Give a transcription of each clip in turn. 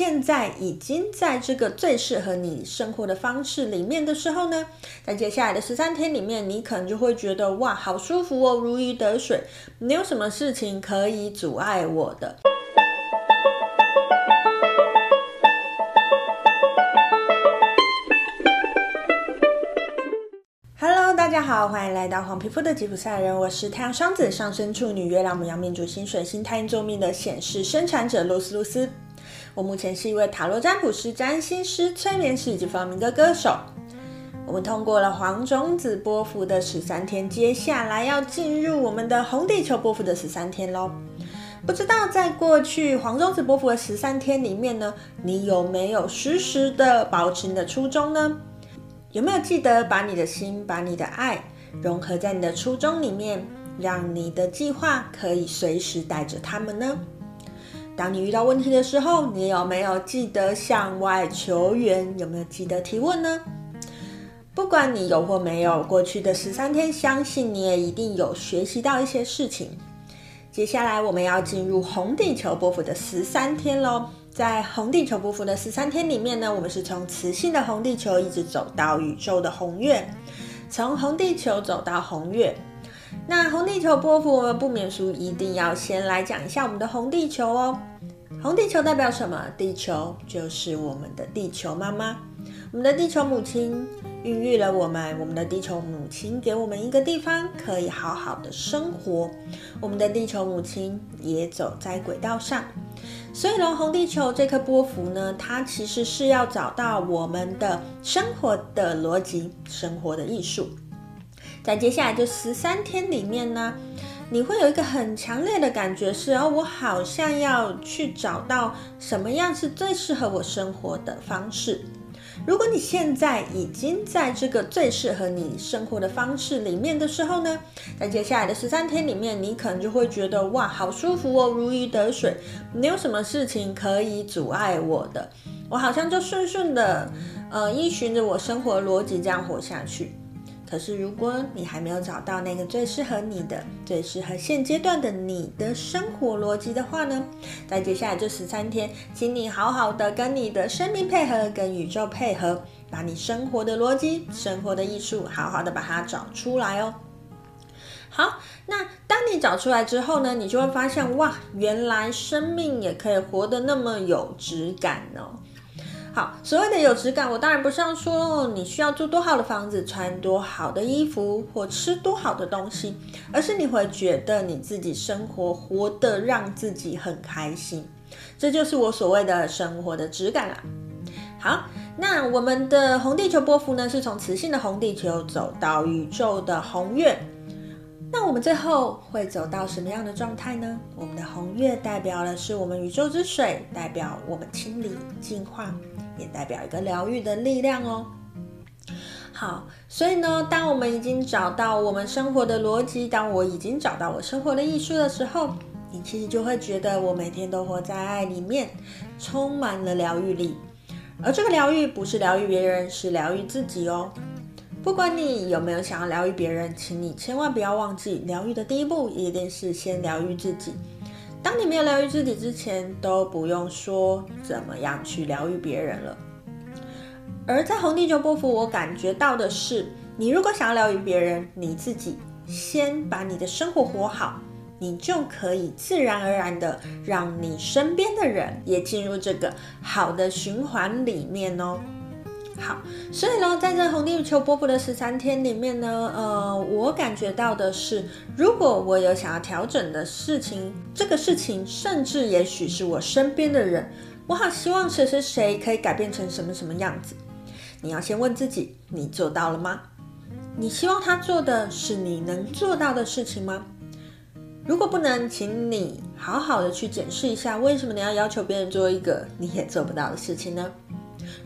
现在已经在这个最适合你生活的方式里面的时候呢，在接下来的十三天里面，你可能就会觉得哇，好舒服哦，如鱼得水，没有什么事情可以阻碍我的。大家好，欢迎来到黄皮肤的吉普赛人，我是太阳双子上升处女月亮母羊命主星水星太阴坐命的显示生产者露丝露丝。我目前是一位塔罗占卜师、占星师、催眠师以及发明的歌手。我们通过了黄种子波幅的十三天，接下来要进入我们的红地球波幅的十三天喽。不知道在过去黄种子波幅的十三天里面呢，你有没有时时的保持你的初衷呢？有没有记得把你的心、把你的爱融合在你的初衷里面，让你的计划可以随时带着他们呢？当你遇到问题的时候，你有没有记得向外求援？有没有记得提问呢？不管你有或没有，过去的十三天，相信你也一定有学习到一些事情。接下来我们要进入红地球波幅的十三天喽。在红地球波幅的十三天里面呢，我们是从磁性的红地球一直走到宇宙的红月，从红地球走到红月。那红地球波幅，我们不免俗，一定要先来讲一下我们的红地球哦。红地球代表什么？地球就是我们的地球妈妈，我们的地球母亲孕育了我们，我们的地球母亲给我们一个地方可以好好的生活，我们的地球母亲也走在轨道上。所以呢，红地球这颗波符呢，它其实是要找到我们的生活的逻辑，生活的艺术。在接下来这十三天里面呢，你会有一个很强烈的感觉是，哦，我好像要去找到什么样是最适合我生活的方式。如果你现在已经在这个最适合你生活的方式里面的时候呢，在接下来的十三天里面，你可能就会觉得哇，好舒服哦，如鱼得水，没有什么事情可以阻碍我的，我好像就顺顺的，呃，依循着我生活逻辑这样活下去。可是，如果你还没有找到那个最适合你的、最适合现阶段的你的生活逻辑的话呢，在接下来这十三天，请你好好的跟你的生命配合，跟宇宙配合，把你生活的逻辑、生活的艺术，好好的把它找出来哦。好，那当你找出来之后呢，你就会发现，哇，原来生命也可以活得那么有质感哦。好，所谓的有质感，我当然不是要说你需要住多好的房子，穿多好的衣服，或吃多好的东西，而是你会觉得你自己生活活得让自己很开心，这就是我所谓的生活的质感啦。好，那我们的红地球波幅呢，是从磁性的红地球走到宇宙的红月。那我们最后会走到什么样的状态呢？我们的红月代表的是我们宇宙之水，代表我们清理、净化，也代表一个疗愈的力量哦。好，所以呢，当我们已经找到我们生活的逻辑，当我已经找到我生活的艺术的时候，你其实就会觉得我每天都活在爱里面，充满了疗愈力。而这个疗愈不是疗愈别人，是疗愈自己哦。不管你有没有想要疗愈别人，请你千万不要忘记，疗愈的第一步一定是先疗愈自己。当你没有疗愈自己之前，都不用说怎么样去疗愈别人了。而在红地球波符，我感觉到的是，你如果想要疗愈别人，你自己先把你的生活活好，你就可以自然而然的让你身边的人也进入这个好的循环里面哦。好，所以呢，在这红地球波布的十三天里面呢，呃，我感觉到的是，如果我有想要调整的事情，这个事情甚至也许是我身边的人，我好希望谁谁谁可以改变成什么什么样子。你要先问自己，你做到了吗？你希望他做的是你能做到的事情吗？如果不能，请你好好的去检视一下，为什么你要要求别人做一个你也做不到的事情呢？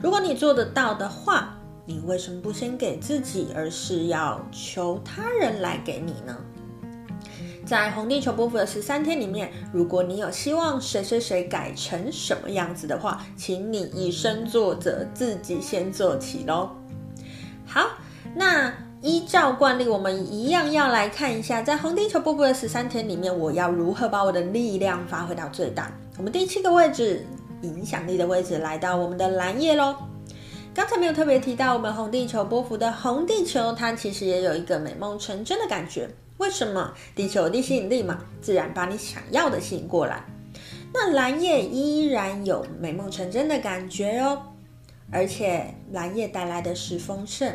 如果你做得到的话，你为什么不先给自己，而是要求他人来给你呢？在红地球波符的十三天里面，如果你有希望谁谁谁改成什么样子的话，请你以身作则，自己先做起喽。好，那依照惯例，我们一样要来看一下，在红地球波符的十三天里面，我要如何把我的力量发挥到最大。我们第七个位置。影响力的位置来到我们的蓝夜喽。刚才没有特别提到，我们红地球波幅的红地球，它其实也有一个美梦成真的感觉。为什么？地球有地吸引力嘛，自然把你想要的吸引过来。那蓝夜依然有美梦成真的感觉哦，而且蓝夜带来的是丰盛。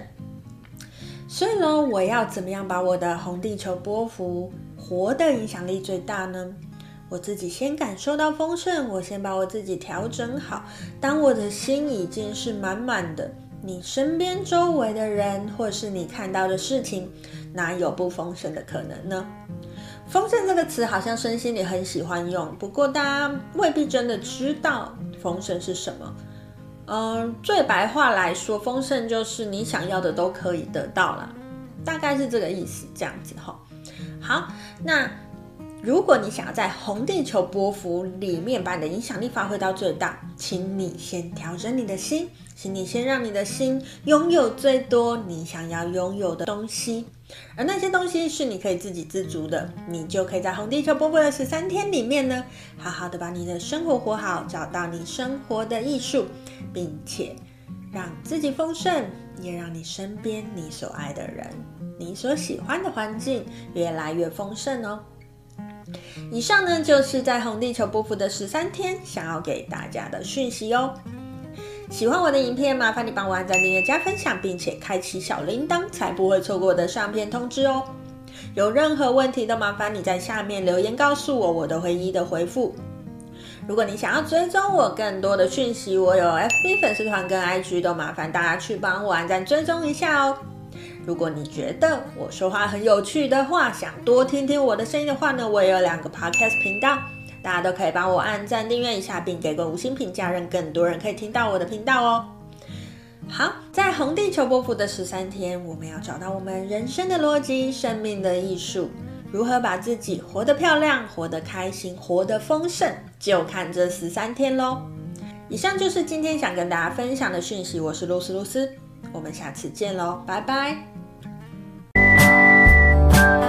所以呢，我要怎么样把我的红地球波幅活的影响力最大呢？我自己先感受到丰盛，我先把我自己调整好。当我的心已经是满满的，你身边周围的人，或是你看到的事情，哪有不丰盛的可能呢？丰盛这个词好像身心里很喜欢用，不过大家未必真的知道丰盛是什么。嗯，最白话来说，丰盛就是你想要的都可以得到了，大概是这个意思，这样子哈。好，那如果你想要在红地球波幅里面把你的影响力发挥到最大，请你先调整你的心，请你先让你的心拥有最多你想要拥有的东西。而那些东西是你可以自给自足的，你就可以在红地球波符的十三天里面呢，好好的把你的生活活好，找到你生活的艺术，并且让自己丰盛，也让你身边你所爱的人、你所喜欢的环境越来越丰盛哦。以上呢，就是在红地球波符的十三天想要给大家的讯息哦。喜欢我的影片，麻烦你帮我按赞、订阅、加分享，并且开启小铃铛，才不会错过我的上片通知哦。有任何问题都麻烦你在下面留言告诉我，我都会一一的回复。如果你想要追踪我更多的讯息，我有 FB 粉丝团跟 IG，都麻烦大家去帮我按赞追踪一下哦。如果你觉得我说话很有趣的话，想多听听我的声音的话呢，我也有两个 Podcast 频道。大家都可以帮我按赞、订阅一下，并给个五星评价，让更多人可以听到我的频道哦。好，在红地球波符的十三天，我们要找到我们人生的逻辑、生命的艺术，如何把自己活得漂亮、活得开心、活得丰盛，就看这十三天喽。以上就是今天想跟大家分享的讯息，我是露丝露丝，我们下次见喽，拜拜。Bye.